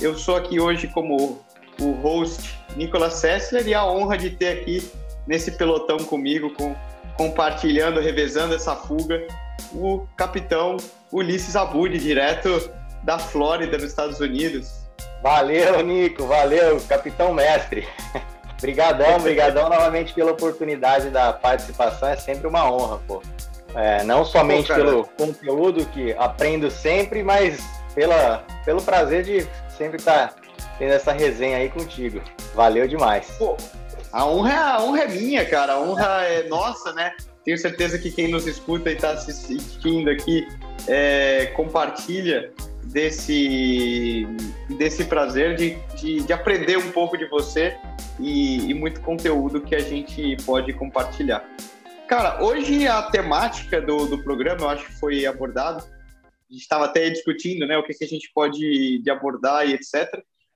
Eu sou aqui hoje como o host Nicolas Sessler e a honra de ter aqui nesse pelotão comigo, com, compartilhando, revezando essa fuga, o capitão Ulisses Abud, direto da Flórida, nos Estados Unidos. Valeu, Nico, valeu, capitão mestre. Brigadão, brigadão novamente pela oportunidade da participação, é sempre uma honra, pô. É, não somente pô, pelo conteúdo que aprendo sempre, mas pela, pelo prazer de sempre estar tendo essa resenha aí contigo. Valeu demais. Pô, a honra, a honra é minha, cara. A honra é nossa, né? Tenho certeza que quem nos escuta e está assistindo aqui é, compartilha desse, desse prazer de, de, de, aprender um pouco de você e, e muito conteúdo que a gente pode compartilhar. Cara, hoje a temática do, do programa, eu acho que foi abordado, a gente estava até discutindo né, o que, que a gente pode de abordar e etc.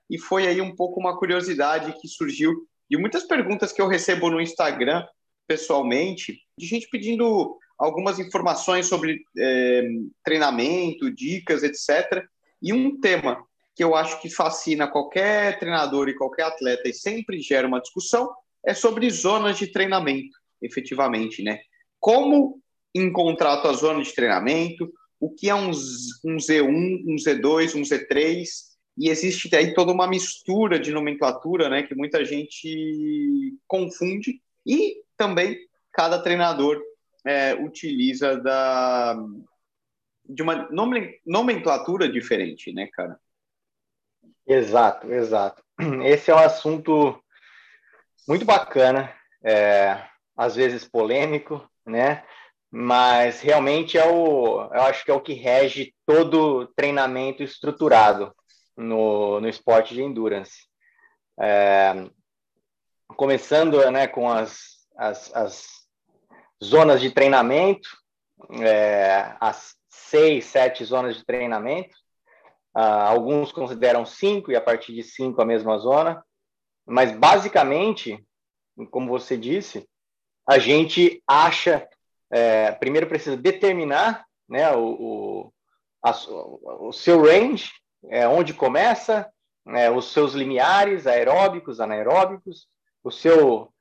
E foi aí um pouco uma curiosidade que surgiu de muitas perguntas que eu recebo no Instagram, pessoalmente, de gente pedindo algumas informações sobre é, treinamento, dicas, etc. E um tema que eu acho que fascina qualquer treinador e qualquer atleta e sempre gera uma discussão é sobre zonas de treinamento, efetivamente, né? Como encontrar a tua zona de treinamento, o que é um, um Z1, um Z2, um Z3, e existe aí toda uma mistura de nomenclatura, né, que muita gente confunde, e também cada treinador é, utiliza da, de uma nomenclatura diferente, né, cara? Exato, exato. Esse é um assunto muito bacana, é, às vezes polêmico, né? Mas realmente é o, eu acho que é o que rege todo treinamento estruturado no, no esporte de endurance. É, começando né, com as, as, as zonas de treinamento, é, as seis, sete zonas de treinamento. Uh, alguns consideram cinco e a partir de cinco a mesma zona. Mas basicamente, como você disse, a gente acha, é, primeiro precisa determinar né, o, o, a, o seu range, é, onde começa, é, os seus limiares aeróbicos, anaeróbicos, o seu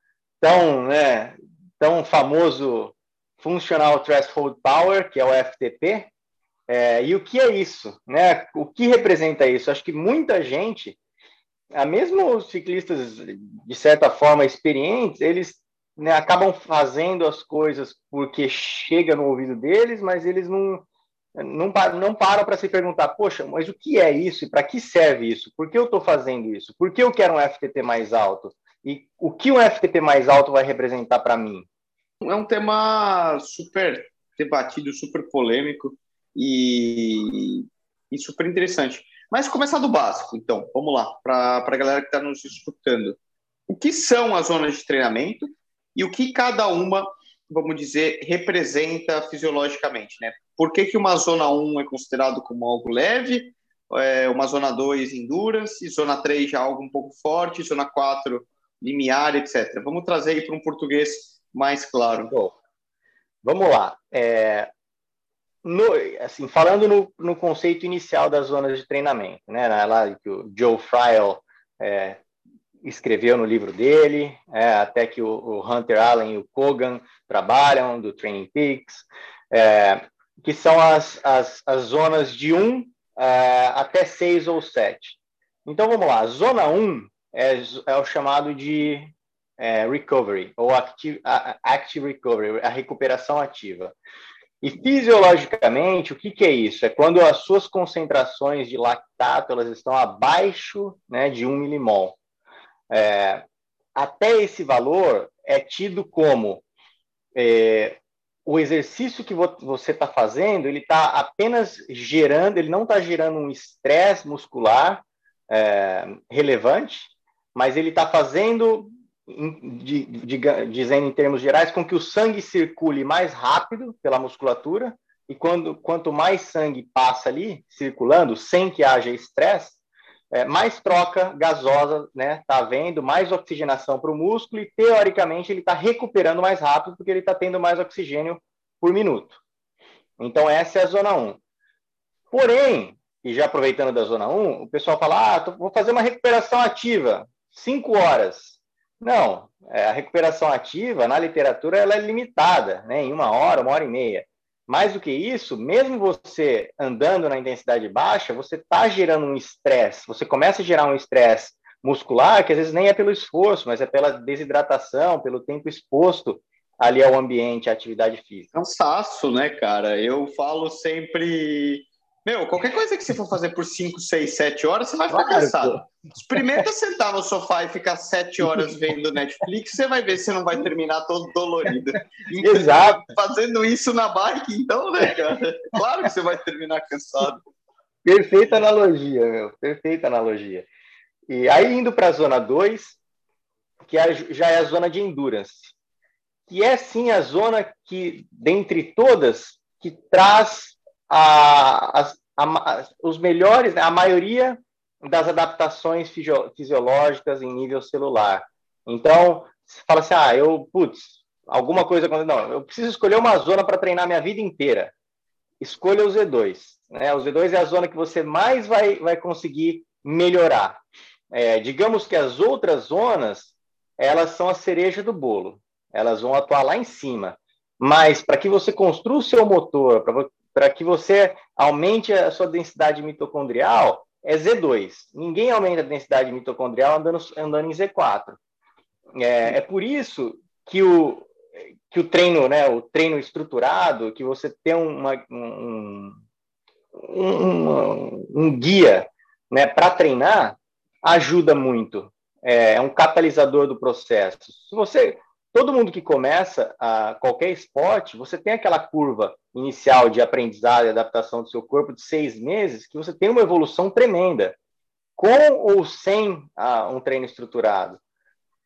tão, né, tão famoso Functional Threshold Power, que é o FTP, é, e o que é isso? Né? O que representa isso? Acho que muita gente, mesmo os ciclistas de certa forma experientes, eles né, acabam fazendo as coisas porque chega no ouvido deles, mas eles não não, não param para se perguntar, poxa, mas o que é isso e para que serve isso? Por que eu estou fazendo isso? Por que eu quero um FTP mais alto? E o que um FTP mais alto vai representar para mim? É um tema super debatido, super polêmico e, e super interessante. Mas começar do básico, então, vamos lá, para a galera que está nos escutando. O que são as zonas de treinamento e o que cada uma, vamos dizer, representa fisiologicamente, né? Por que, que uma zona 1 é considerado como algo leve, é, uma zona 2 endurance, zona 3 já algo um pouco forte, zona 4 limiar, etc. Vamos trazer aí para um português mais claro. Bom, vamos lá. É, no, assim, falando no, no, conceito inicial das zonas de treinamento, né, lá que o Joe Friel é, escreveu no livro dele, é, até que o, o, Hunter Allen e o Kogan trabalham, do Training Peaks, é, que são as, as, as, zonas de 1 é, até 6 ou 7. Então, vamos lá, zona 1 é, é o chamado de é, recovery, ou active, active recovery, a recuperação ativa. E fisiologicamente, o que, que, é isso? É quando as suas concentrações de lactato elas estão abaixo né, de 1 milimol. É, até esse valor é tido como é, o exercício que você está fazendo, ele está apenas gerando, ele não está gerando um estresse muscular é, relevante, mas ele está fazendo de, de, dizendo em termos gerais, com que o sangue circule mais rápido pela musculatura, e quando, quanto mais sangue passa ali, circulando, sem que haja estresse, é, mais troca gasosa né, tá havendo, mais oxigenação para o músculo, e teoricamente ele está recuperando mais rápido, porque ele está tendo mais oxigênio por minuto. Então, essa é a zona 1. Porém, e já aproveitando da zona 1, o pessoal fala: ah, tô, vou fazer uma recuperação ativa, 5 horas. Não, é, a recuperação ativa na literatura ela é limitada, né, em uma hora, uma hora e meia. Mais do que isso, mesmo você andando na intensidade baixa, você está gerando um estresse. Você começa a gerar um estresse muscular que às vezes nem é pelo esforço, mas é pela desidratação, pelo tempo exposto ali ao ambiente, à atividade física. Cansaço, né, cara? Eu falo sempre meu, qualquer coisa que você for fazer por 5, 6, 7 horas, você vai ficar claro, cansado. Experimenta sentar no sofá e ficar 7 horas vendo Netflix, você vai ver se não vai terminar todo dolorido. Então, Exato. Fazendo isso na bike, então, né, cara? Claro que você vai terminar cansado. Perfeita analogia, meu. Perfeita analogia. E aí, indo para a zona 2, que é, já é a zona de endurance, que é sim a zona que, dentre todas, que traz a, a, a, os melhores, né, a maioria das adaptações fisiológicas em nível celular. Então, você fala assim, ah, eu, putz, alguma coisa, não, eu preciso escolher uma zona para treinar minha vida inteira. Escolha o Z2. Né? O Z2 é a zona que você mais vai, vai conseguir melhorar. É, digamos que as outras zonas, elas são a cereja do bolo. Elas vão atuar lá em cima. Mas para que você construa o seu motor, para que você aumente a sua densidade mitocondrial, é Z2. Ninguém aumenta a densidade mitocondrial andando, andando em Z4. É, é por isso que o, que o treino, né, o treino estruturado, que você tem uma, um, um, um guia né, para treinar, ajuda muito. É, é um catalisador do processo. Se você todo mundo que começa a qualquer esporte, você tem aquela curva inicial de aprendizado e adaptação do seu corpo de seis meses, que você tem uma evolução tremenda, com ou sem ah, um treino estruturado.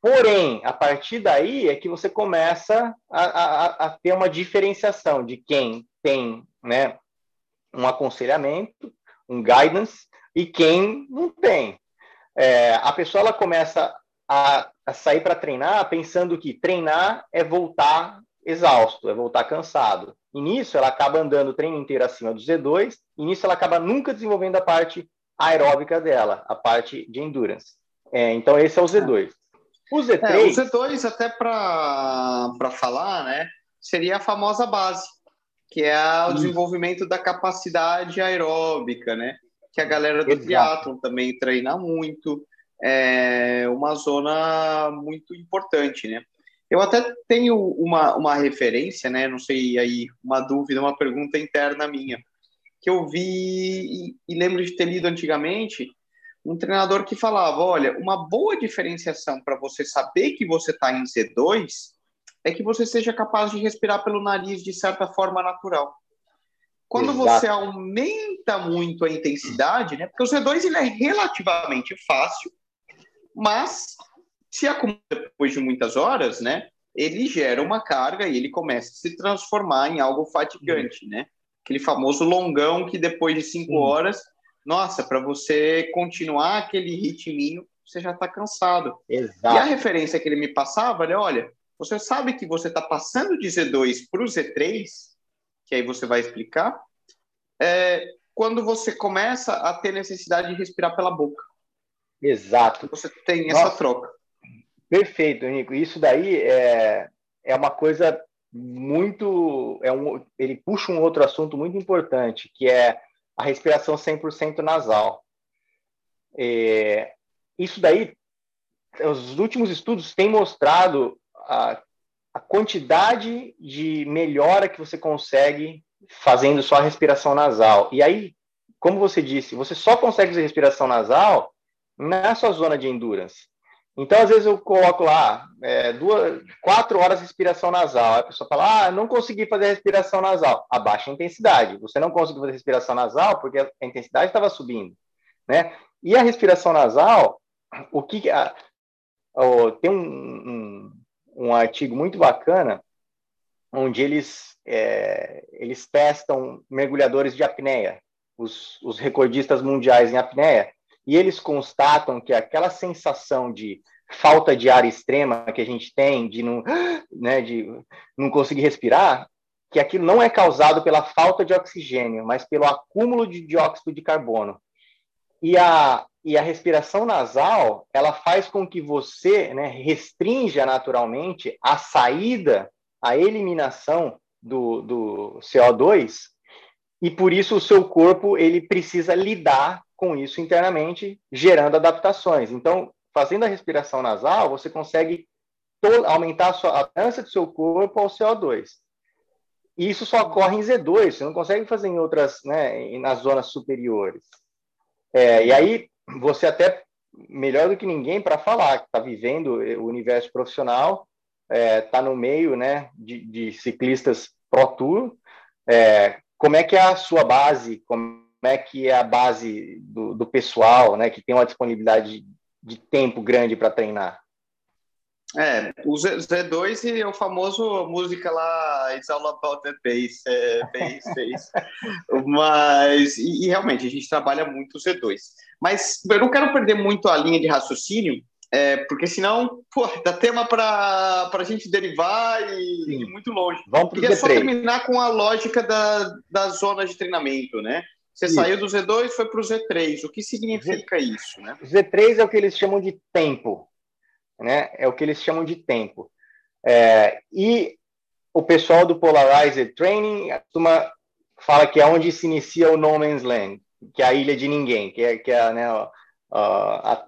Porém, a partir daí é que você começa a, a, a ter uma diferenciação de quem tem né, um aconselhamento, um guidance, e quem não tem. É, a pessoa ela começa a, a sair para treinar pensando que treinar é voltar exausto, é voltar cansado. E nisso ela acaba andando o treino inteiro acima do Z2, e nisso ela acaba nunca desenvolvendo a parte aeróbica dela, a parte de endurance. É, então esse é o Z2. O Z3. É, o Z2, até para falar, né, seria a famosa base, que é o desenvolvimento da capacidade aeróbica, né? Que a galera do triatlon também treina muito é uma zona muito importante, né? Eu até tenho uma, uma referência, né? Não sei aí, uma dúvida, uma pergunta interna minha, que eu vi e, e lembro de ter lido antigamente um treinador que falava: olha, uma boa diferenciação para você saber que você está em Z2 é que você seja capaz de respirar pelo nariz de certa forma natural. Quando Exato. você aumenta muito a intensidade, né? Porque o Z2 ele é relativamente fácil, mas se acumula depois de muitas horas, né? Ele gera uma carga e ele começa a se transformar em algo fatigante, né? Aquele famoso longão que depois de cinco horas, nossa, para você continuar aquele ritminho, você já está cansado. Exato. E a referência que ele me passava, né? Olha, você sabe que você está passando de Z2 para o Z3, que aí você vai explicar, é, quando você começa a ter necessidade de respirar pela boca. Exato. Você tem Nossa, essa troca. Perfeito, Nico. Isso daí é, é uma coisa muito. É um, ele puxa um outro assunto muito importante, que é a respiração 100% nasal. É, isso daí, os últimos estudos têm mostrado a, a quantidade de melhora que você consegue fazendo só a respiração nasal. E aí, como você disse, você só consegue fazer respiração nasal na sua zona de endurance. Então, às vezes, eu coloco lá é, duas, quatro horas de respiração nasal. A pessoa fala, ah, não consegui fazer respiração nasal. A intensidade. Você não conseguiu fazer respiração nasal porque a intensidade estava subindo. Né? E a respiração nasal, o que a, tem um, um, um, artigo muito bacana onde eles, é, eles testam mergulhadores de apneia, os, os recordistas mundiais em apneia, e eles constatam que aquela sensação de falta de ar extrema que a gente tem, de não, né, de não conseguir respirar, que aquilo não é causado pela falta de oxigênio, mas pelo acúmulo de dióxido de carbono. E a, e a respiração nasal, ela faz com que você né, restrinja naturalmente a saída, a eliminação do, do CO2, e por isso o seu corpo ele precisa lidar com isso internamente, gerando adaptações. Então, fazendo a respiração nasal, você consegue aumentar a, sua, a tolerância do seu corpo ao CO2. E isso só ocorre em Z2, você não consegue fazer em outras, né, nas zonas superiores. É, e aí, você até melhor do que ninguém para falar, que está vivendo o universo profissional, está é, tá no meio né, de, de ciclistas Pro Tour. É, como é que é a sua base? Como é que é a base do, do pessoal, né, que tem uma disponibilidade de tempo grande para treinar? É, o Z2 e o famoso música lá, It's All About the Bass, é, bass, bass. Mas, e, e, realmente, a gente trabalha muito o Z2. Mas eu não quero perder muito a linha de raciocínio, é, porque senão, pô, dá tema para a gente derivar e ir muito longe. Vamos para Queria só terminar com a lógica da, da zona de treinamento, né? Você isso. saiu do Z2 foi para o Z3. O que significa Z... isso, né? Z3 é o que eles chamam de tempo né? É o que eles chamam de tempo. É, e o pessoal do Polarized Training costuma fala que é onde se inicia o No Man's Land, que é a ilha de ninguém, que é, que é né, uh,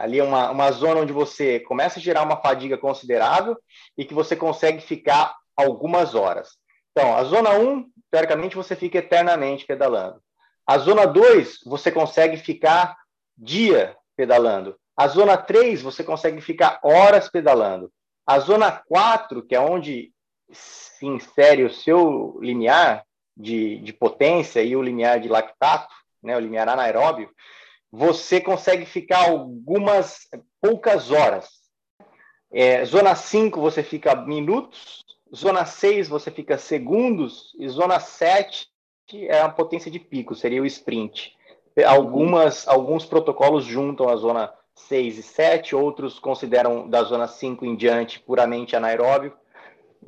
ali é uma, uma zona onde você começa a gerar uma fadiga considerável e que você consegue ficar algumas horas. Então, a zona 1, teoricamente, você fica eternamente pedalando. A zona 2, você consegue ficar dia pedalando. A zona 3, você consegue ficar horas pedalando. A zona 4, que é onde se insere o seu limiar de, de potência e o limiar de lactato, né, o limiar anaeróbio, você consegue ficar algumas poucas horas. É, zona 5 você fica minutos, zona 6 você fica segundos, e zona 7 é a potência de pico, seria o sprint. Algumas, alguns protocolos juntam a zona 6 e 7, outros consideram da zona 5 em diante puramente anaeróbio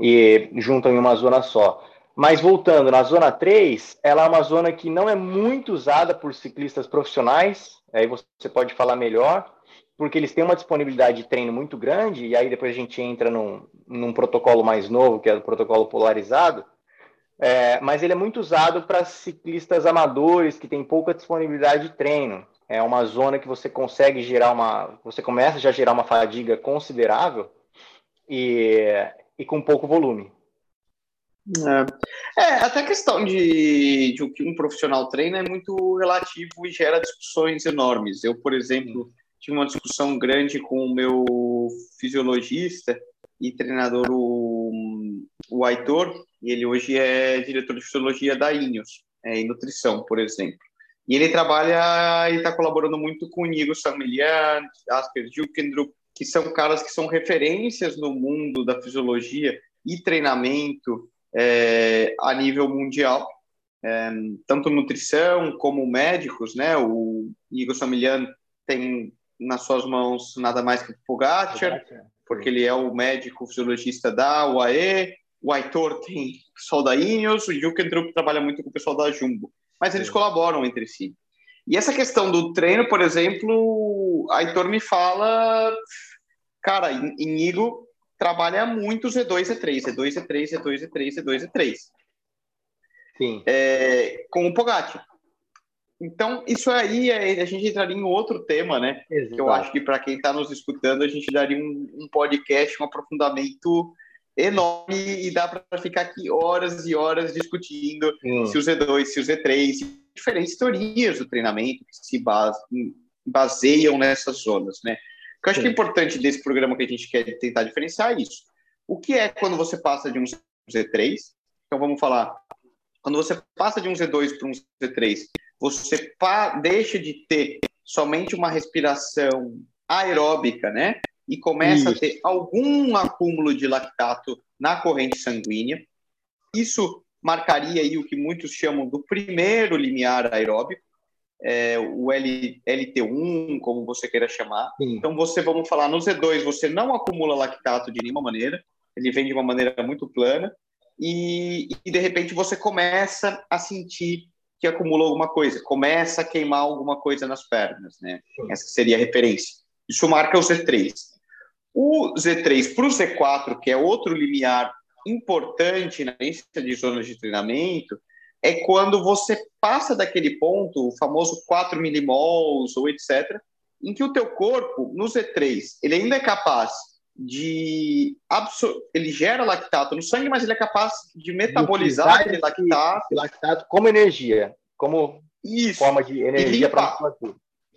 e juntam em uma zona só. Mas voltando, na zona 3, ela é uma zona que não é muito usada por ciclistas profissionais, aí você pode falar melhor, porque eles têm uma disponibilidade de treino muito grande, e aí depois a gente entra num, num protocolo mais novo, que é o protocolo polarizado, é, mas ele é muito usado para ciclistas amadores que têm pouca disponibilidade de treino é uma zona que você consegue gerar uma, você começa já a gerar uma fadiga considerável e, e com pouco volume. É. é, até a questão de, de o que um profissional treina é muito relativo e gera discussões enormes. Eu, por exemplo, tive uma discussão grande com o meu fisiologista e treinador, o, o Aitor, e ele hoje é diretor de fisiologia da Ineos, é, em nutrição, por exemplo. E ele trabalha e está colaborando muito com o Nigo Samilian, Asper Jukendrup, que são caras que são referências no mundo da fisiologia e treinamento é, a nível mundial, é, tanto nutrição como médicos, né? O Nigo Samilian tem nas suas mãos nada mais que o Pogacar, porque ele é o médico fisiologista da UAE, o Aitor tem o pessoal da Ineos, o Jukendrup trabalha muito com o pessoal da Jumbo mas eles colaboram entre si. E essa questão do treino, por exemplo, a Heitor me fala, cara, Inigo trabalha muito Z2, Z3, Z2, Z3, Z2, Z3, Z2, Z3. Sim. É, com o Pogacar. Então, isso aí, é, a gente entraria em outro tema, né? Exato. Que eu acho que para quem está nos escutando, a gente daria um, um podcast, um aprofundamento enorme e dá para ficar aqui horas e horas discutindo hum. se o Z2, se o Z3, diferentes teorias do treinamento que se baseiam nessas zonas, né? O que eu acho que é importante desse programa que a gente quer tentar diferenciar é isso. O que é quando você passa de um Z3? Então vamos falar. Quando você passa de um Z2 para um Z3, você deixa de ter somente uma respiração aeróbica, né? e começa Isso. a ter algum acúmulo de lactato na corrente sanguínea. Isso marcaria aí o que muitos chamam do primeiro limiar aeróbico, é, o L, LT1, como você queira chamar. Sim. Então, você, vamos falar, no Z2, você não acumula lactato de nenhuma maneira, ele vem de uma maneira muito plana. e, e de repente você começa a sentir que acumulou alguma coisa, começa a queimar alguma coisa nas pernas, né? Essa seria a referência. Isso marca o Z3. O Z3 para o Z4, que é outro limiar importante na lista de zonas de treinamento, é quando você passa daquele ponto, o famoso 4 milimols ou etc., em que o teu corpo, no Z3, ele ainda é capaz de absor ele gera lactato no sangue, mas ele é capaz de metabolizar aquele lactato. lactato como energia, como Isso. forma de energia para.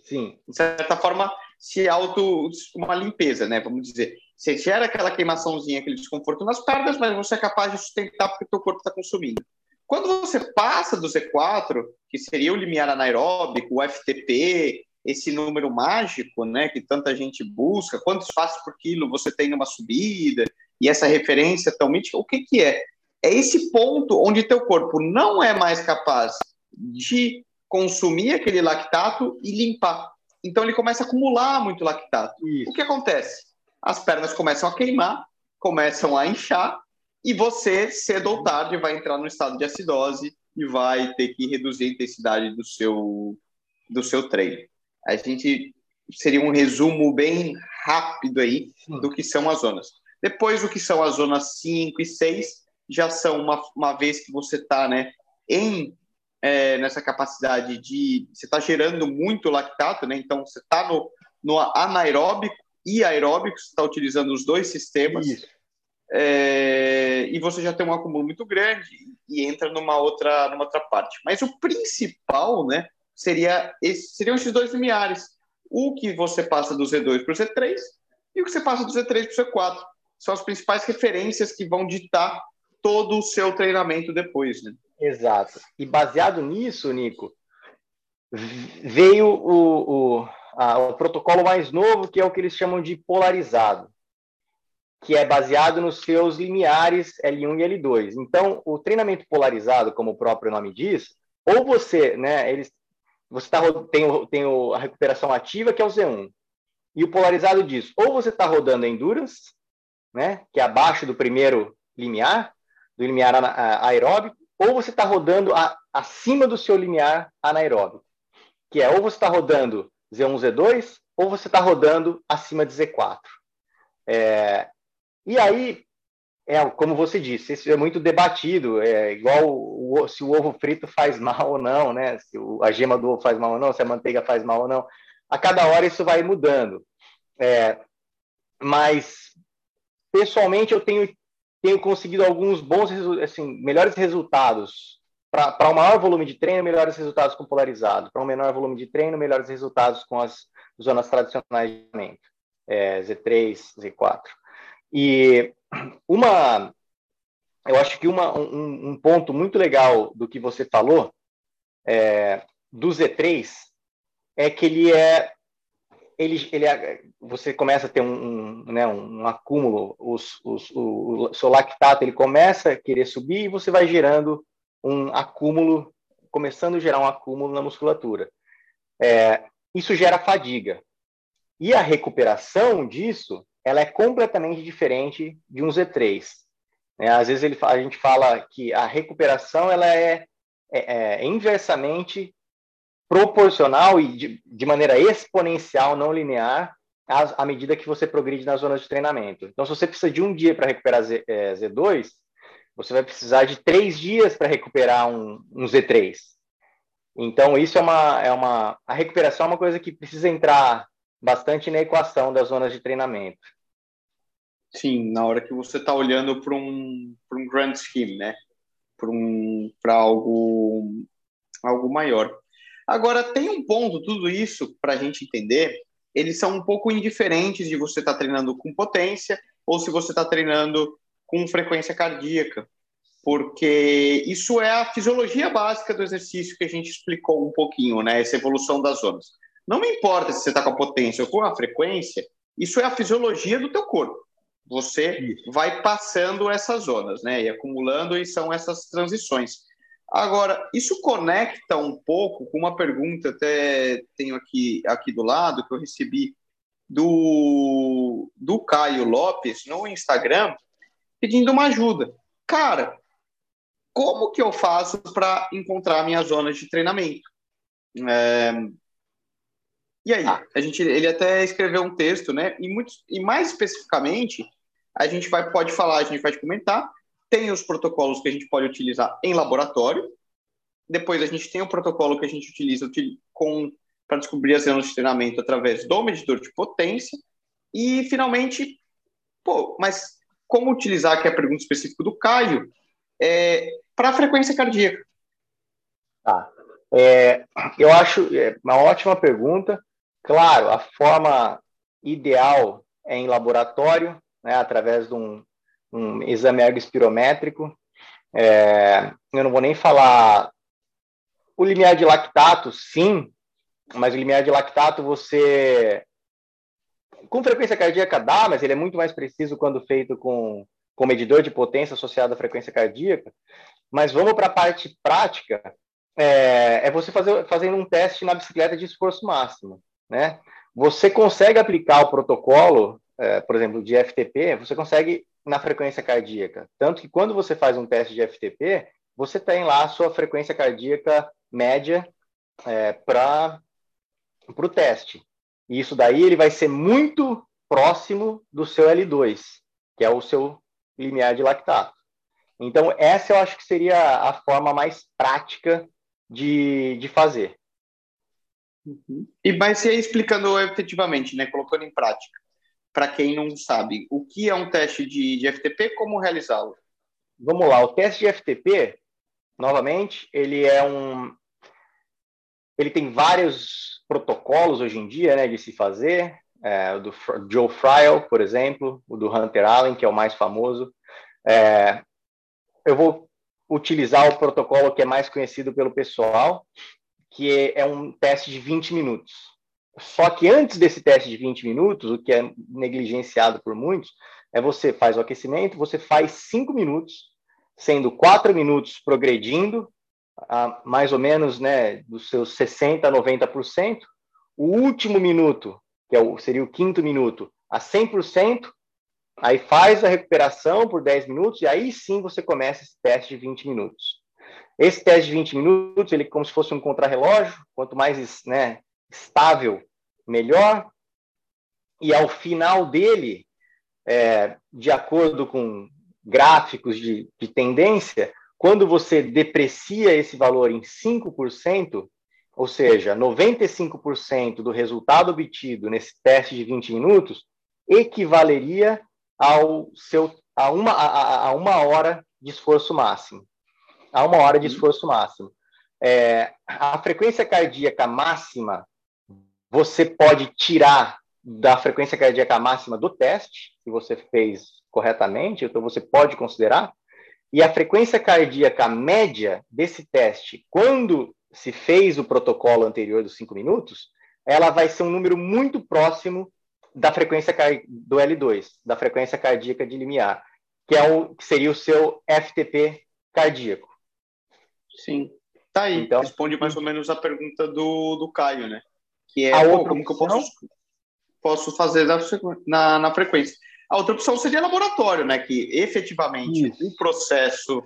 Sim. De certa forma, se auto uma limpeza, né? Vamos dizer, você gera aquela queimaçãozinha, aquele desconforto nas pernas, mas você é capaz de sustentar porque o teu corpo está consumindo. Quando você passa do Z4, que seria o limiar anaeróbico, o FTP, esse número mágico, né, que tanta gente busca, quantos passos por quilo você tem numa subida, e essa referência tão mítica, o que que é? É esse ponto onde teu corpo não é mais capaz de consumir aquele lactato e limpar. Então ele começa a acumular muito lactato. Isso. O que acontece? As pernas começam a queimar, começam a inchar, e você, cedo ou tarde, vai entrar no estado de acidose e vai ter que reduzir a intensidade do seu, do seu treino. A gente seria um resumo bem rápido aí do que são as zonas. Depois, o que são as zonas 5 e 6, já são uma, uma vez que você está né, em é, nessa capacidade de. Você está gerando muito lactato, né? Então, você está no, no anaeróbico e aeróbico, você está utilizando os dois sistemas. É, e você já tem um acúmulo muito grande e entra numa outra, numa outra parte. Mas o principal, né, seria esse, seriam esses dois limiares. O que você passa do Z2 para o Z3 e o que você passa do Z3 para o Z4. São as principais referências que vão ditar todo o seu treinamento depois, né? Exato. E baseado nisso, Nico, veio o, o, a, o protocolo mais novo, que é o que eles chamam de polarizado, que é baseado nos seus limiares L1 e L2. Então, o treinamento polarizado, como o próprio nome diz, ou você, né, eles você tá, tem, o, tem o, a recuperação ativa, que é o Z1. E o polarizado diz, ou você está rodando endurance, né, que é abaixo do primeiro limiar, do limiar aeróbico, ou você está rodando a, acima do seu limiar anaeróbico, que é ou você está rodando Z1, Z2, ou você está rodando acima de Z4. É, e aí, é, como você disse, isso é muito debatido, é igual o, se o ovo frito faz mal ou não, né? Se o, a gema do ovo faz mal ou não, se a manteiga faz mal ou não. A cada hora isso vai mudando. É, mas, pessoalmente, eu tenho, tenho conseguido alguns bons, assim, melhores resultados. Para um maior volume de treino, melhores resultados com polarizado. Para um menor volume de treino, melhores resultados com as zonas tradicionais de treinamento. É, Z3, Z4. E uma, eu acho que uma, um, um, ponto muito legal do que você falou é, do Z3 é que ele é ele, ele é, você começa a ter um, um, né, um acúmulo, os, os, o, o seu lactato ele começa a querer subir e você vai gerando um acúmulo, começando a gerar um acúmulo na musculatura. É, isso gera fadiga. E a recuperação disso ela é completamente diferente de um Z3. Né? Às vezes ele, a gente fala que a recuperação ela é, é, é inversamente proporcional e de, de, maneira exponencial, não linear, à, à, medida que você progride nas zonas de treinamento. Então, se você precisa de um dia para recuperar Z, é, Z2, você vai precisar de três dias para recuperar um, um Z3. Então, isso é uma, é uma. A recuperação é uma coisa que precisa entrar bastante na equação das zonas de treinamento. Sim, na hora que você está olhando para um, um grand scheme, né? Para um, algo, algo maior. Agora, tem um ponto, tudo isso, para a gente entender, eles são um pouco indiferentes de você estar tá treinando com potência ou se você está treinando com frequência cardíaca, porque isso é a fisiologia básica do exercício que a gente explicou um pouquinho, né? Essa evolução das zonas. Não me importa se você está com a potência ou com a frequência, isso é a fisiologia do teu corpo. Você vai passando essas zonas, né? E acumulando, e são essas transições. Agora, isso conecta um pouco com uma pergunta, até tenho aqui, aqui do lado, que eu recebi do, do Caio Lopes no Instagram, pedindo uma ajuda. Cara, como que eu faço para encontrar a minha zona de treinamento? É... E aí, ah. a gente, ele até escreveu um texto, né? E, muito, e mais especificamente, a gente vai, pode falar, a gente vai comentar, tem os protocolos que a gente pode utilizar em laboratório, depois a gente tem o protocolo que a gente utiliza com para descobrir as zonas de treinamento através do medidor de potência, e finalmente, pô, mas como utilizar, que é a pergunta específica do Caio, é, para a frequência cardíaca? Tá. É, eu acho é, uma ótima pergunta. Claro, a forma ideal é em laboratório, né, através de um, um exame ergospirométrico. É, eu não vou nem falar o limiar de lactato, sim, mas o limiar de lactato você com frequência cardíaca dá, mas ele é muito mais preciso quando feito com, com medidor de potência associado à frequência cardíaca. Mas vamos para a parte prática, é, é, você fazer fazendo um teste na bicicleta de esforço máximo, né? Você consegue aplicar o protocolo, é, por exemplo, de FTP, você consegue na frequência cardíaca. Tanto que quando você faz um teste de FTP, você tem lá a sua frequência cardíaca média é, para o teste. E isso daí ele vai ser muito próximo do seu L2, que é o seu limiar de lactato. Então, essa eu acho que seria a forma mais prática de, de fazer. Uhum. E mas se explicando efetivamente, né, colocando em prática, para quem não sabe, o que é um teste de, de FTP, como realizá-lo? Vamos lá, o teste de FTP, novamente, ele é um, ele tem vários protocolos hoje em dia, né, de se fazer. É, o do Joe Friel, por exemplo, o do Hunter Allen, que é o mais famoso. É, eu vou utilizar o protocolo que é mais conhecido pelo pessoal, que é, é um teste de 20 minutos. Só que antes desse teste de 20 minutos, o que é negligenciado por muitos, é você faz o aquecimento, você faz 5 minutos, sendo 4 minutos progredindo, a mais ou menos né, dos seus 60% a 90%, o último minuto, que é o, seria o quinto minuto, a 100%, aí faz a recuperação por 10 minutos, e aí sim você começa esse teste de 20 minutos. Esse teste de 20 minutos, ele é como se fosse um contrarrelógio, quanto mais né, estável, melhor. E ao final dele, é, de acordo com gráficos de, de tendência, quando você deprecia esse valor em 5%, ou seja, 95% do resultado obtido nesse teste de 20 minutos equivaleria ao seu, a, uma, a, a uma hora de esforço máximo. A uma hora de uhum. esforço máximo. É, a frequência cardíaca máxima você pode tirar da frequência cardíaca máxima do teste, se você fez corretamente, então você pode considerar, e a frequência cardíaca média desse teste, quando se fez o protocolo anterior dos 5 minutos, ela vai ser um número muito próximo da frequência do L2, da frequência cardíaca de limiar, que é o que seria o seu FTP cardíaco. Sim. Tá aí. Então, responde mais ou menos a pergunta do, do Caio, né? Que é pô, como que eu posso, posso fazer na, na, na frequência. A outra opção seria laboratório, né? Que efetivamente Isso. o processo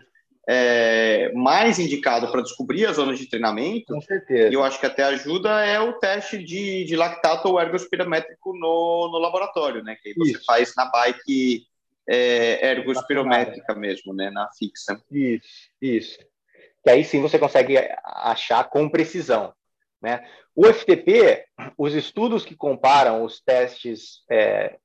é, mais indicado para descobrir as zonas de treinamento, Com certeza. e eu acho que até ajuda, é o teste de, de lactato ou ergospirométrico no, no laboratório, né? Que você Isso. faz na bike é, ergospirométrica mesmo, né? Na fixa. Isso, isso. Que aí sim você consegue achar com precisão. Né? O FTP, os estudos que comparam os testes é,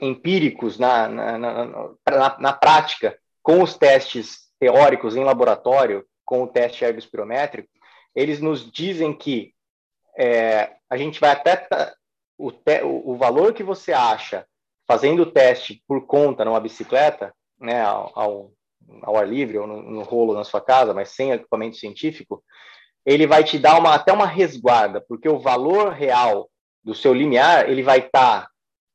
empíricos na, na, na, na, prática com os testes teóricos em laboratório, com o teste ergospirométrico, eles nos dizem que é, a gente vai até o, te, o, valor que você acha fazendo o teste por conta numa bicicleta, né, ao, ao, ao ar livre ou no, no, rolo na sua casa, mas sem equipamento científico, ele vai te dar uma, até uma resguarda, porque o valor real do seu limiar ele vai estar tá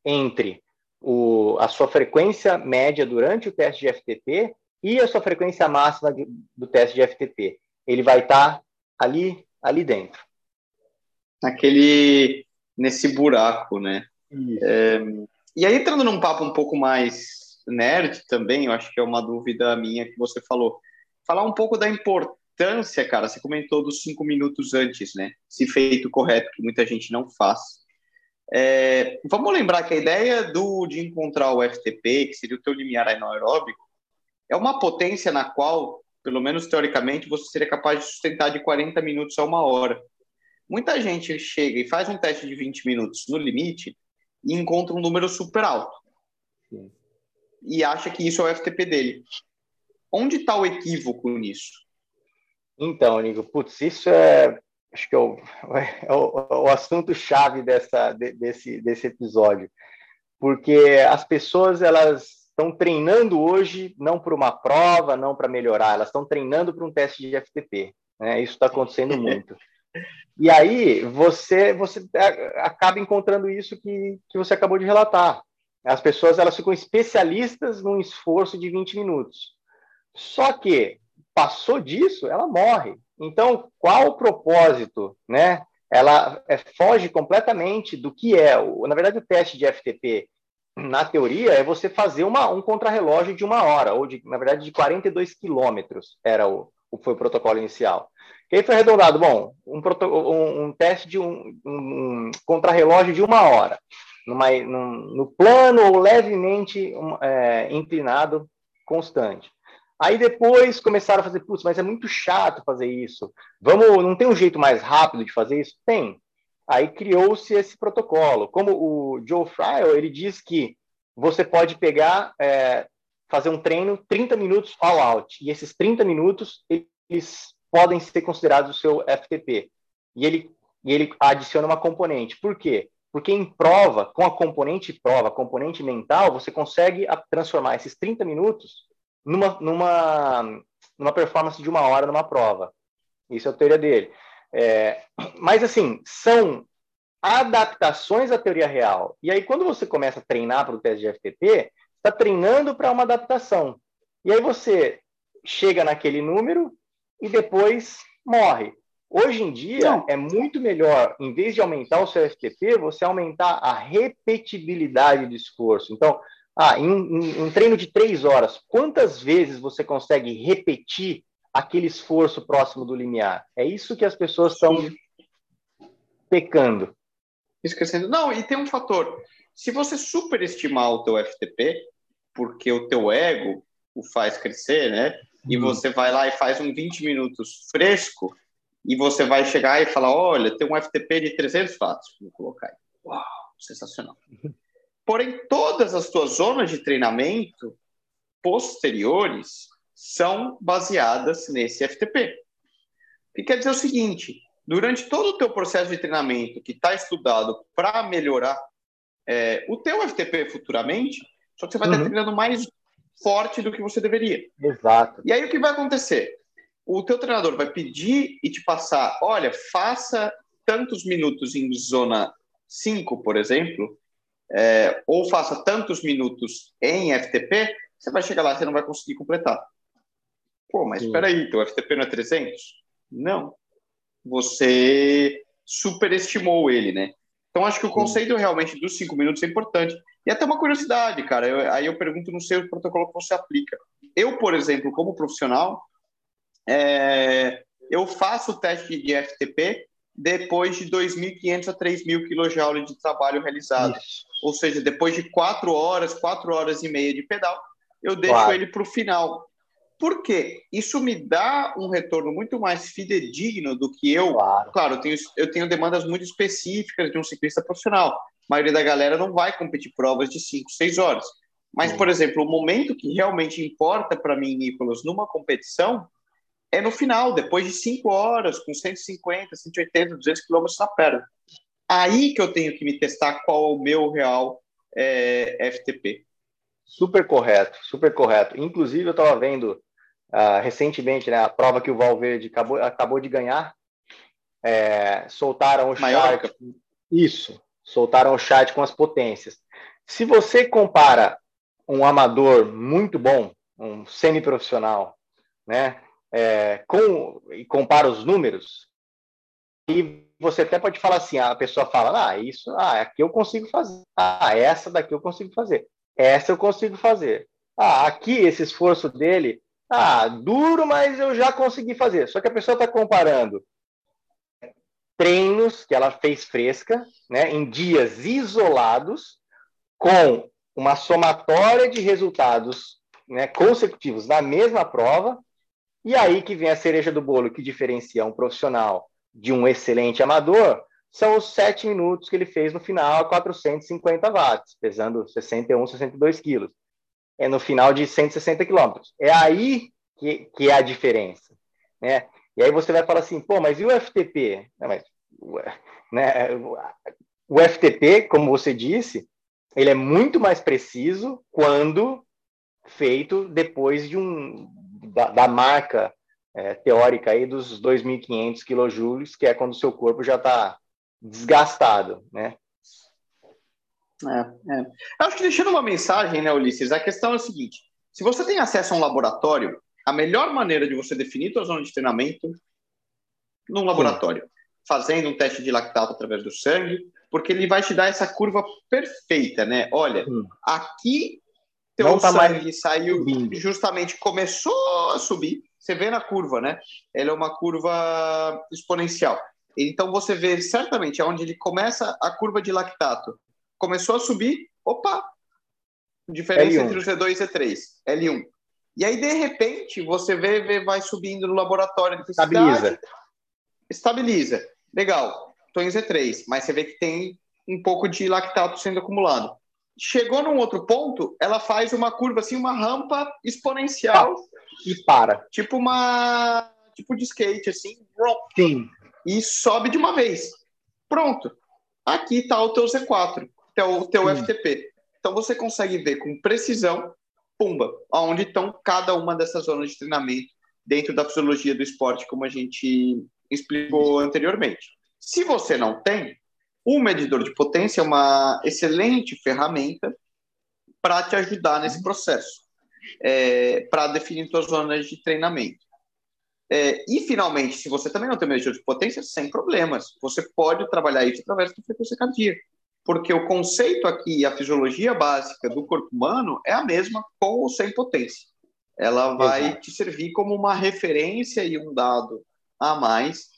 entre o, a sua frequência média durante o teste de FTP e a sua frequência máxima de, do teste de FTP. Ele vai estar tá ali, ali dentro. Aquele nesse buraco, né? É, e aí entrando num papo um pouco mais nerd também, eu acho que é uma dúvida minha que você falou. falar um pouco da importância, cara. Você comentou dos cinco minutos antes, né? Se feito correto, que muita gente não faz. É, vamos lembrar que a ideia do, de encontrar o FTP, que seria o teu limiar anaeróbico, é uma potência na qual, pelo menos teoricamente, você seria capaz de sustentar de 40 minutos a uma hora. Muita gente chega e faz um teste de 20 minutos no limite e encontra um número super alto. Sim. E acha que isso é o FTP dele. Onde está o equívoco nisso? Então, Nico, putz, isso é acho que é o, é o, o assunto chave dessa, desse, desse episódio, porque as pessoas elas estão treinando hoje não para uma prova, não para melhorar, elas estão treinando para um teste de FTP. Né? Isso está acontecendo muito. E aí você você acaba encontrando isso que, que você acabou de relatar. As pessoas elas ficam especialistas num esforço de 20 minutos. Só que passou disso, ela morre. Então, qual o propósito, né? Ela é, foge completamente do que é. O, na verdade, o teste de FTP, na teoria, é você fazer uma, um contrarrelógio de uma hora, ou de, na verdade, de 42 quilômetros, era o, o, foi o protocolo inicial. E aí foi arredondado, bom, um, um, um teste de um, um contrarrelógio de uma hora, numa, num, no plano ou levemente é, inclinado, constante. Aí depois começaram a fazer, putz, mas é muito chato fazer isso. Vamos, não tem um jeito mais rápido de fazer isso? Tem. Aí criou-se esse protocolo. Como o Joe Fryer, ele diz que você pode pegar, é, fazer um treino 30 minutos all out. E esses 30 minutos, eles podem ser considerados o seu FTP. E ele, e ele adiciona uma componente. Por quê? Porque em prova, com a componente prova, componente mental, você consegue transformar esses 30 minutos numa, numa, numa performance de uma hora numa prova. Isso é a teoria dele. É, mas, assim, são adaptações à teoria real. E aí, quando você começa a treinar para o teste de FTP, está treinando para uma adaptação. E aí você chega naquele número e depois morre. Hoje em dia, Não. é muito melhor, em vez de aumentar o seu FTP, você aumentar a repetibilidade do esforço. Então, ah, em um, em um treino de três horas, quantas vezes você consegue repetir aquele esforço próximo do limiar? É isso que as pessoas estão pecando. Esquecendo. Não, e tem um fator. Se você superestimar o teu FTP, porque o teu ego o faz crescer, né? E uhum. você vai lá e faz um 20 minutos fresco, e você vai chegar e falar, olha, tem um FTP de 300 watts. Vou colocar aí. Uau, sensacional. Porém, todas as tuas zonas de treinamento posteriores são baseadas nesse FTP. O que quer dizer o seguinte: durante todo o teu processo de treinamento que está estudado para melhorar é, o teu FTP futuramente, só que você vai uhum. estar treinando mais forte do que você deveria. Exato. E aí o que vai acontecer? O teu treinador vai pedir e te passar, olha, faça tantos minutos em zona 5, por exemplo, é, ou faça tantos minutos em FTP, você vai chegar lá e você não vai conseguir completar. Pô, mas espera aí, teu FTP não é 300? Não. Você superestimou ele, né? Então, acho que o conceito Sim. realmente dos cinco minutos é importante. E até uma curiosidade, cara. Eu, aí eu pergunto no seu protocolo que você aplica. Eu, por exemplo, como profissional, é, eu faço o teste de FTP depois de 2.500 a 3.000 kJ de trabalho realizado. Isso. Ou seja, depois de quatro horas, quatro horas e meia de pedal, eu deixo claro. ele para o final. Por quê? Isso me dá um retorno muito mais fidedigno do que eu. Claro, claro eu, tenho, eu tenho demandas muito específicas de um ciclista profissional. A maioria da galera não vai competir provas de 5, 6 horas. Mas, por exemplo, o momento que realmente importa para mim, Nicolas, numa competição, é no final, depois de 5 horas, com 150, 180, 200 quilômetros na perna. Aí que eu tenho que me testar qual é o meu real é, FTP. Super correto, super correto. Inclusive, eu estava vendo uh, recentemente né, a prova que o Valverde acabou, acabou de ganhar. É, soltaram o Maiorca. chat. Isso, soltaram o chat com as potências. Se você compara um amador muito bom, um semiprofissional, né, é, com, e compara os números, e você até pode falar assim, a pessoa fala, ah, isso, ah, aqui eu consigo fazer, ah, essa daqui eu consigo fazer, essa eu consigo fazer. Ah, aqui esse esforço dele Ah, duro, mas eu já consegui fazer. Só que a pessoa está comparando treinos que ela fez fresca, né, em dias isolados, com uma somatória de resultados né, consecutivos na mesma prova, e aí que vem a cereja do bolo que diferencia um profissional de um excelente amador, são os sete minutos que ele fez no final a 450 watts, pesando 61, 62 quilos. É no final de 160 quilômetros. É aí que, que é a diferença. Né? E aí você vai falar assim, pô, mas e o FTP? Não, mas, né, o FTP, como você disse, ele é muito mais preciso quando feito depois de um da, da marca é, teórica aí dos 2.500 quilojoules, que é quando o seu corpo já está desgastado, né? É, é. Acho que deixando uma mensagem, né, Ulisses, a questão é a seguinte: se você tem acesso a um laboratório, a melhor maneira de você definir sua zona de treinamento num laboratório, Sim. fazendo um teste de lactato através do sangue, porque ele vai te dar essa curva perfeita, né? Olha, Sim. aqui teu tá sangue saiu subindo. justamente começou a subir. Você vê na curva, né? Ela é uma curva exponencial. Então você vê certamente aonde ele começa a curva de lactato. Começou a subir, opa! Diferença L1. entre o C2 e o C3, L1. E aí, de repente, você vê, vê vai subindo no laboratório. Estabiliza. Estabiliza. Legal. Estou em Z3, mas você vê que tem um pouco de lactato sendo acumulado. Chegou num outro ponto, ela faz uma curva assim, uma rampa exponencial. E para. Tipo uma. Tipo de skate, assim. Sim e sobe de uma vez. Pronto. Aqui está o teu Z4, teu, teu FTP. Então você consegue ver com precisão, pumba, aonde estão cada uma dessas zonas de treinamento dentro da fisiologia do esporte, como a gente explicou anteriormente. Se você não tem, o medidor de potência é uma excelente ferramenta para te ajudar nesse processo, é, para definir suas zonas de treinamento. É, e, finalmente, se você também não tem medidor de potência, sem problemas. Você pode trabalhar isso através da frequência cardíaca. Porque o conceito aqui, a fisiologia básica do corpo humano é a mesma com ou sem potência. Ela vai Exato. te servir como uma referência e um dado a mais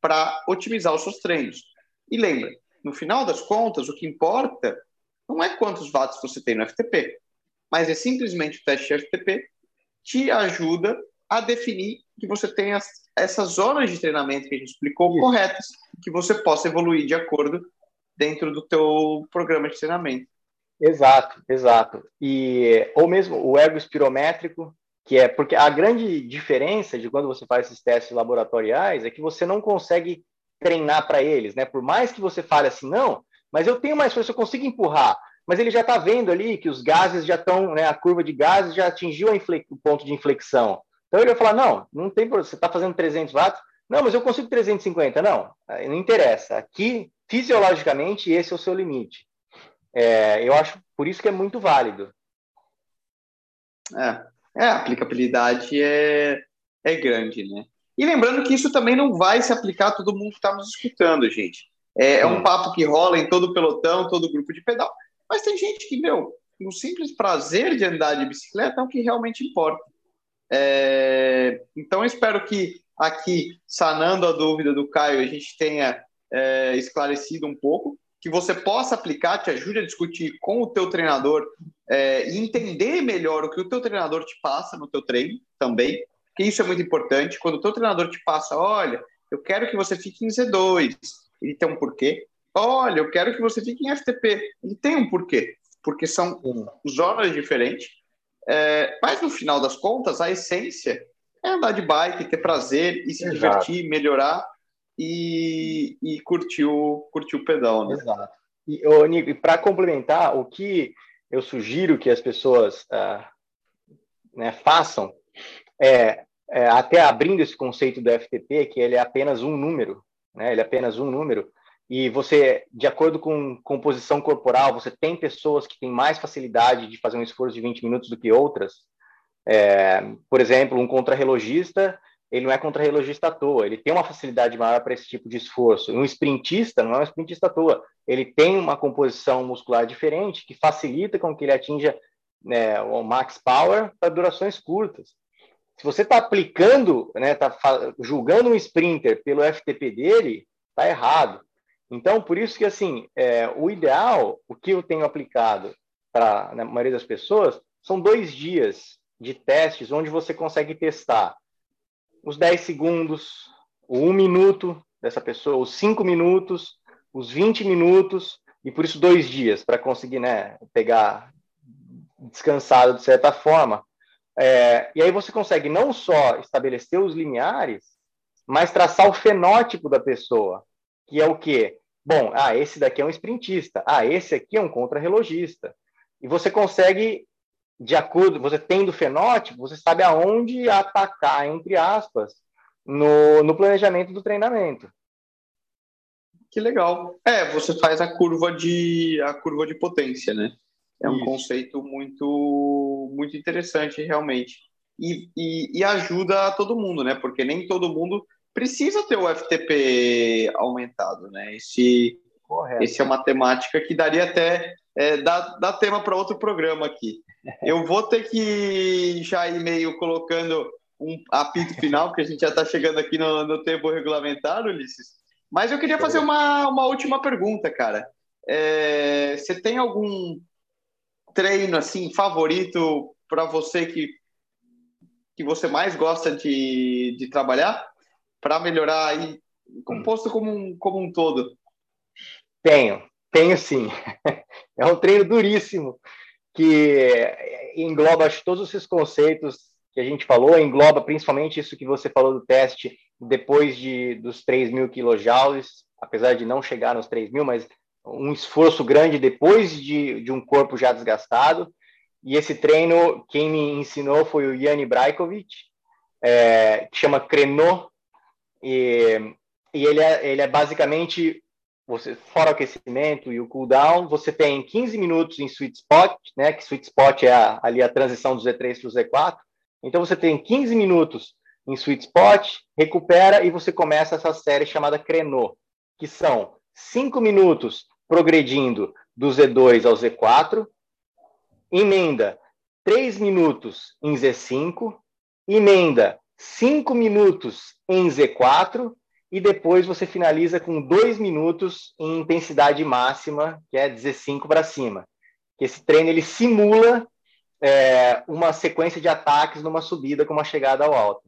para otimizar os seus treinos. E lembra, no final das contas, o que importa não é quantos watts você tem no FTP, mas é simplesmente o teste FTP te ajuda a definir que você tenha essas zonas de treinamento que a gente explicou Isso. corretas, que você possa evoluir de acordo dentro do teu programa de treinamento. Exato, exato. E ou mesmo o ergo espirométrico, que é porque a grande diferença de quando você faz esses testes laboratoriais é que você não consegue treinar para eles, né? Por mais que você fale assim, não, mas eu tenho mais força, eu consigo empurrar. Mas ele já está vendo ali que os gases já estão, né? A curva de gases já atingiu o ponto de inflexão. Então ele vai falar: não, não tem problema, você está fazendo 300 watts. Não, mas eu consigo 350. Não, não interessa. Aqui, fisiologicamente, esse é o seu limite. É, eu acho por isso que é muito válido. É, é a aplicabilidade é, é grande, né? E lembrando que isso também não vai se aplicar a todo mundo que está nos escutando, gente. É, é, um papo que rola em todo o pelotão, todo grupo de pedal. Mas tem gente que, meu, no simples prazer de andar de bicicleta é o que realmente importa. É, então, eu espero que aqui, sanando a dúvida do Caio, a gente tenha é, esclarecido um pouco, que você possa aplicar, te ajude a discutir com o teu treinador é, e entender melhor o que o teu treinador te passa no teu treino também, que isso é muito importante. Quando o teu treinador te passa, olha, eu quero que você fique em Z2, ele tem um porquê. Olha, eu quero que você fique em FTP, ele tem um porquê, porque são zonas diferentes é, mas no final das contas, a essência é andar de bike, ter prazer e se Exato. divertir, melhorar e, e curtir, o, curtir o pedal. Né? Exato. E, ô, Nico, e para complementar, o que eu sugiro que as pessoas uh, né, façam é, é, até abrindo esse conceito do FTP, que ele é apenas um número, né, ele é apenas um número, e você, de acordo com composição corporal, você tem pessoas que têm mais facilidade de fazer um esforço de 20 minutos do que outras. É, por exemplo, um contrarrelogista, ele não é contrarrelogista à toa, ele tem uma facilidade maior para esse tipo de esforço. Um sprintista não é um sprintista à toa, ele tem uma composição muscular diferente que facilita com que ele atinja né, o max power para durações curtas. Se você está aplicando, né, está julgando um sprinter pelo FTP dele, está errado. Então, por isso que assim, é, o ideal, o que eu tenho aplicado para a maioria das pessoas, são dois dias de testes onde você consegue testar os 10 segundos, o 1 minuto dessa pessoa, os 5 minutos, os 20 minutos, e por isso dois dias, para conseguir né, pegar descansado de certa forma. É, e aí você consegue não só estabelecer os limiares, mas traçar o fenótipo da pessoa, que é o quê? Bom, ah, esse daqui é um sprintista, ah, esse aqui é um contrarrelogista. E você consegue, de acordo, você tendo fenótipo, você sabe aonde atacar, entre aspas, no, no planejamento do treinamento. Que legal. É, você faz a curva de a curva de potência, né? É um Isso. conceito muito muito interessante realmente. E, e, e, ajuda todo mundo, né? Porque nem todo mundo precisa ter o FTP aumentado, né? Esse, Correto. esse é uma temática que daria até é, dá, dá tema para outro programa aqui. Eu vou ter que já ir meio colocando um apito final, porque a gente já está chegando aqui no, no tempo regulamentar, Ulisses. Mas eu queria fazer uma, uma última pergunta, cara. É, você tem algum treino assim favorito para você que, que você mais gosta de, de trabalhar para melhorar aí composto como um, como um todo? Tenho, tenho sim. É um treino duríssimo que engloba todos esses conceitos que a gente falou, engloba principalmente isso que você falou do teste depois de, dos 3 mil quilojoules, apesar de não chegar nos 3 mil, mas um esforço grande depois de, de um corpo já desgastado. E esse treino, quem me ensinou foi o Yanni Brajkovic, é, que chama Crenô, e, e ele, é, ele é basicamente, você, fora o aquecimento e o cooldown, você tem 15 minutos em sweet spot, né, que sweet spot é a, ali a transição do Z3 para o Z4, então você tem 15 minutos em sweet spot, recupera e você começa essa série chamada Crenô, que são 5 minutos progredindo do Z2 ao Z4, emenda 3 minutos em Z5, emenda 5 minutos em Z4 e depois você finaliza com 2 minutos em intensidade máxima, que é Z5 para cima. Esse treino ele simula é, uma sequência de ataques numa subida com uma chegada ao alto.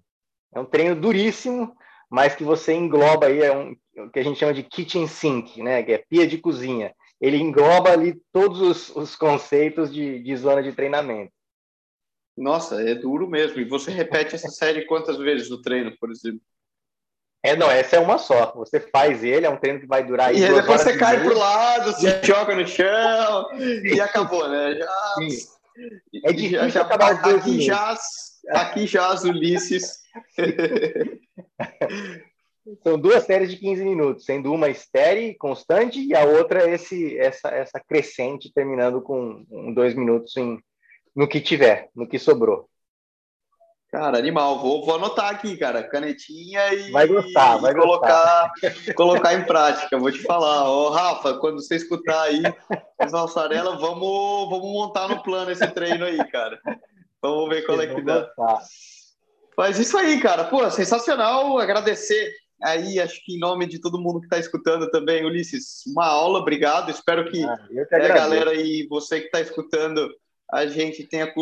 É um treino duríssimo, mas que você engloba aí, é um, o que a gente chama de kitchen sink, né? Que é pia de cozinha. Ele engloba ali todos os, os conceitos de, de zona de treinamento. Nossa, é duro mesmo. E você repete essa série quantas vezes no treino, por exemplo? É, não, essa é uma só. Você faz ele, é um treino que vai durar. E aí depois você cai para o lado, se joga no chão e acabou, né? Já, é difícil já, já, acabar aqui, já, aqui já as Ulisses. São duas séries de 15 minutos, sendo uma estéreo constante e a outra esse, essa, essa crescente, terminando com um, dois minutos em, no que tiver, no que sobrou. Cara, animal. Vou, vou anotar aqui, cara. Canetinha e, vai gostar, vai colocar, gostar. colocar em prática. Vou te falar. Ô, Rafa, quando você escutar aí as Alçarela, vamos, vamos montar no plano esse treino aí, cara. Vamos ver qual é que dá. Mas isso aí, cara. Pô, sensacional. Agradecer aí, acho que em nome de todo mundo que está escutando também, Ulisses, uma aula, obrigado. Espero que, ah, que a galera e você que está escutando a gente tenha,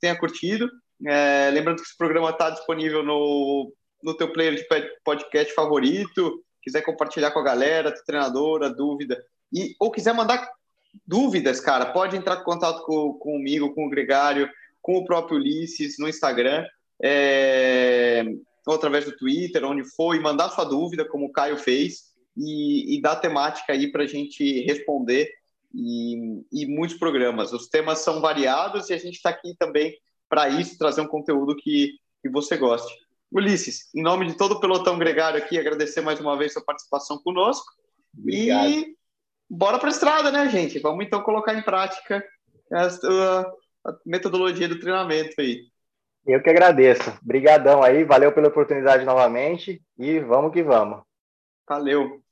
tenha curtido. É, lembrando que esse programa está disponível no, no teu player de podcast favorito. Quiser compartilhar com a galera, treinadora, dúvida. E, ou quiser mandar dúvidas, cara, pode entrar em contato com, comigo, com o Gregário, com o próprio Ulisses no Instagram. É, ou através do Twitter, onde for, e mandar sua dúvida, como o Caio fez, e, e dar temática aí para a gente responder e, e, muitos programas. Os temas são variados e a gente está aqui também para isso, trazer um conteúdo que, que você goste. Ulisses, em nome de todo o pelotão gregário aqui, agradecer mais uma vez sua participação conosco. Obrigado. E bora para a estrada, né, gente? Vamos então colocar em prática a, a metodologia do treinamento aí. Eu que agradeço. Obrigadão aí, valeu pela oportunidade novamente e vamos que vamos. Valeu.